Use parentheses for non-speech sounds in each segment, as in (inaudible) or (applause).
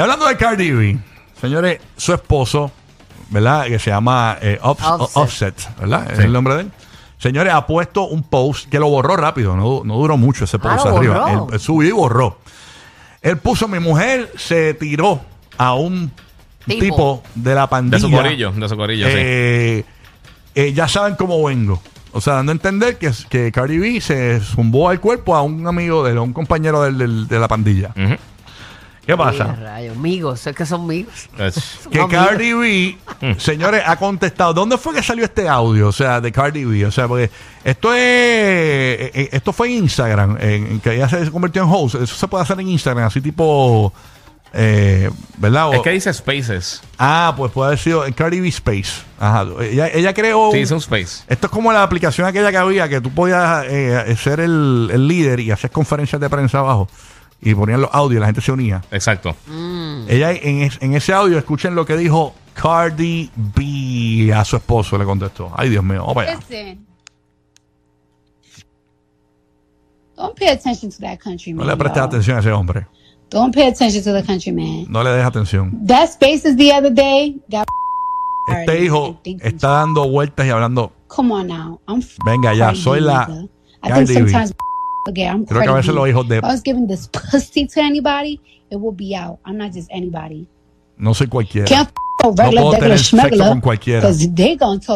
Y hablando de Cardi B, señores, su esposo, ¿verdad? Que se llama eh, Offs- Offset. Offset, ¿verdad? Es el nombre de él. Señores, ha puesto un post que lo borró rápido, no, no duró mucho ese post Ah, lo arriba. borró. Él, él subió y borró. Él puso, mi mujer se tiró a un tipo, Tipo. de la pandilla. De su corillo, de su corillo, sí. Eh, eh, ya saben cómo vengo. O sea, dando a entender que, que Cardi B se zumbó al cuerpo a un amigo de él, a un compañero del- del- de la pandilla. Ujú. ¿Qué pasa? rayos, amigos, es que son amigos. Es- Que Amigos. Cardi B, señores, ha contestado. ¿Dónde fue que salió este audio? O sea, de Cardi B. O sea, porque esto es. eh, eh, Esto fue en Instagram, en, en que ella se convirtió en host. Eso se puede hacer en Instagram, así tipo. eh, ¿Verdad? O- Es que dice Spaces. ah, pues puede haber sido en Cardi B Space. Ajá. Ella, ella creó. Sí, dice un Space. Esto es como la aplicación aquella que había, que tú podías eh, ser el, el líder y hacer conferencias de prensa abajo. Y ponían los audios y la gente se unía. Exacto. Ella en, es- en ese audio, escuchen lo que dijo Cardi B a su esposo, le contestó. Ay, Dios mío, vamos para allá. Listen. Don't pay attention to that country No man. le prestes y'all. atención a ese hombre. Don't pay attention to the country man. No le des atención. That spaces the other day got Este hijo está dando vueltas y hablando. Come on now. I'm f- Venga ya, Cardi soy B, la nigga. I Cardi think B. sometimes okay, I'm Creo que a veces los hijos de- If I was giving this pussy to anybody, it will be out. I'm not just anybody. No soy cualquiera. Can't No regular, puedo tener sexo con cualquiera.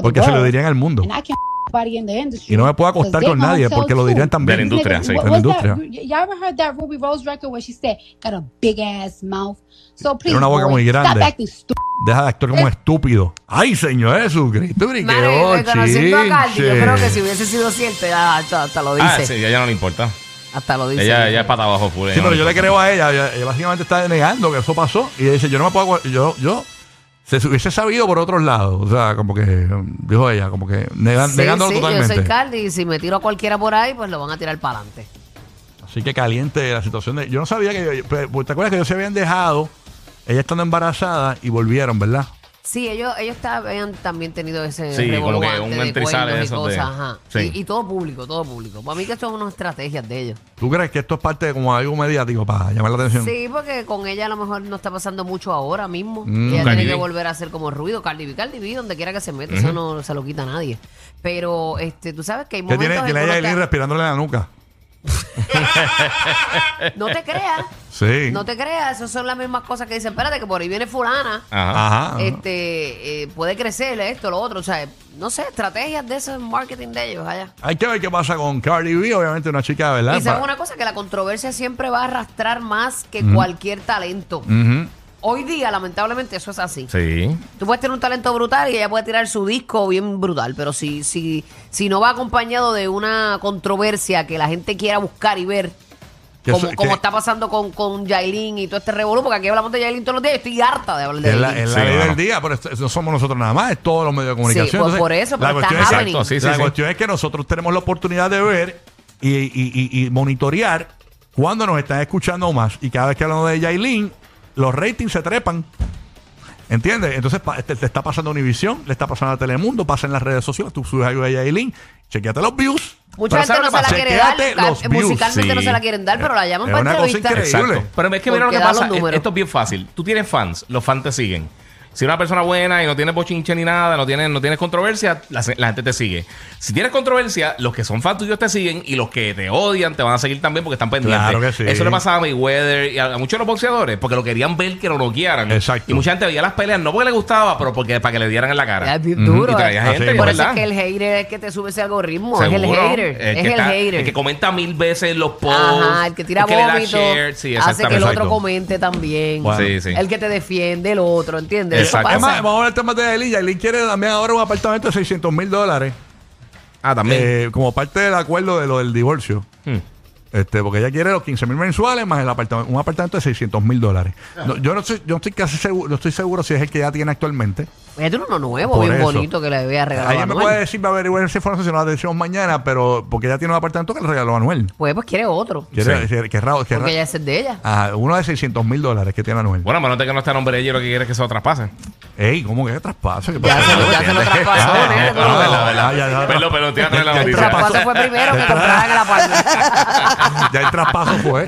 Porque se lo dirían al mundo. And I can't f- anybody in the industry. Y no me puedo acostar con nadie porque lo dirían también. De la industria, sí. what- De la industria. Y- Y'all ever heard that Ruby Rose record where she said, got a big ass mouth? So please, una boca boy, muy grande. stop acting stupid. Deja de actuar como estúpido. Ay, Señor Jesucristo, Mano, y briqueo, conociendo a Cardi, yo creo que si hubiese sido cierto, ya hasta, hasta lo dice. Ah, sí, a ella no le importa. Hasta lo dice. Ella, ella es pata abajo full. Sí, pero yo le creo a ella. Ella, ella básicamente está negando que eso pasó. Y ella dice, yo no me puedo... Yo, yo... Se hubiese sabido por otros lados. O sea, como que... Dijo ella, como que negan- Sí, negándolo sí, totalmente. Yo soy Cardi y si me tiro a cualquiera por ahí, pues lo van a tirar para adelante. Así que caliente la situación de... Yo no sabía que... pues, ¿Te acuerdas que ellos se habían dejado? Ella estando embarazada y volvieron, ¿verdad? Sí, ellos, ellos habían también tenido ese Sí, como que un de esos de- cosas, ajá. Sí. Y, y todo público, todo público. Para mí que esto es una estrategias de ellos. ¿Tú crees que esto es parte de como algo mediático para llamar la atención? Sí, porque con ella a lo mejor no está pasando mucho ahora mismo. Mm. ella Cardi tiene que B. volver a hacer como ruido. Cardi B, Cardi B, donde quiera que se meta, eso no se lo quita a nadie. Pero este, tú sabes que hay ¿Qué momentos tiene, en tiene que ella uno respirándole en la nuca? (laughs) No te creas, Sí. no te creas. Esas son las mismas cosas que dicen, espérate, que por ahí viene fulana. Ajá. Este, eh, puede crecer esto, lo otro. O sea, no sé, estrategias de ese marketing de ellos allá. Hay que ver qué pasa con Cardi B, obviamente una chica, ¿verdad? Y sabes una cosa, que la controversia siempre va a arrastrar más que cualquier talento. Ujú. Hoy día, lamentablemente, eso es así. Sí. Tú puedes tener un talento brutal y ella puede tirar su disco bien brutal, pero si, si, si no va acompañado de una controversia que la gente quiera buscar y ver, como, eso- como que- está pasando con, con Yailin y todo este revolú, porque aquí hablamos de Yailin todos los días estoy harta de hablar de Es la, Yailin. es Sí, la ley del día, pero esto- no somos nosotros nada más, es todos los medios de comunicación. Sí, pues por eso, pero la está cuestión, es, happening. Exacto, sí, sí, la sí. cuestión es que nosotros tenemos la oportunidad de ver y, y- y- y monitorear cuando nos están escuchando más. Y cada vez que hablamos de Yailin, los ratings se trepan. ¿Entiendes? Entonces pa- te, te está pasando a Univisión, le está pasando a Telemundo, pasa en las redes sociales, tú subes algo de Yailin, chequeate los views. Mucha gente ¿sabes no se la quiere dar, los views, musicalmente sí. no se la quieren dar, pero la llaman Es para una cosa entrevistas. increíble. Exacto. Pero es que mira lo que pasa. los números. Esto es bien fácil. Tú tienes fans, los fans te siguen. Si una persona buena y no tienes bochinche ni nada, no tienes, no tienes controversia, la, la gente te sigue. Si tienes controversia, los que son fans tuyos te siguen y los que te odian te van a seguir también porque están pendientes. Claro que sí. Eso le pasaba a Mayweather y a, a muchos de los boxeadores porque lo querían ver que lo noquearan. Exacto. Y mucha gente veía las peleas no porque le gustaba, pero porque para que le dieran en la cara. Es duro. Y traía gente, Así Por eso es que el hater es que te sube ese algoritmo. Es el hater. El es que el está- hater. El que comenta mil veces los posts. Ajá, el que tira el que le da share. Sí, hace que el otro comente también. Bueno. Sí, sí. El que te defiende, el otro, ¿entiendes? Exacto. Es más, pasa. vamos a hablar del tema de Yailin. Yailin quiere también ahora un apartamento de 600 mil dólares. Ah, también. Eh, como parte del acuerdo de lo del divorcio. Hmm. Este, porque ella quiere los 15 mil mensuales más el apartamento, un apartamento de 600 mil dólares. No, yo no estoy, yo no estoy casi seguro, no estoy seguro si es el que ya tiene actualmente. Ella tiene uno nuevo, Por bien eso. bonito que le voy a regalar. Alguien me puede decir, va a averiguar esa información si no la decimos mañana, pero porque ella tiene un apartamento que le regaló a Anuel. Pues, pues quiere otro. Quiere, Sí. quiere- que raro- que Porque ella es el de ella. Ajá, uno de 600 mil dólares que tiene Anuel. Bueno, menos de que no esté a nombre de ella, lo que quiere es que se lo traspase. Ey, ¿cómo que traspaso? ¿Qué Ya pasa? se lo- ya se lo traspasó, Ah, nene, ah, pero- ah, verdad, verdad. ah, ya, ya, Perdón, perdón, te iba a traer la Ya el noticia. El traspaso fue primero que compraran el apartamento. (laughs) ya el traspaso fue.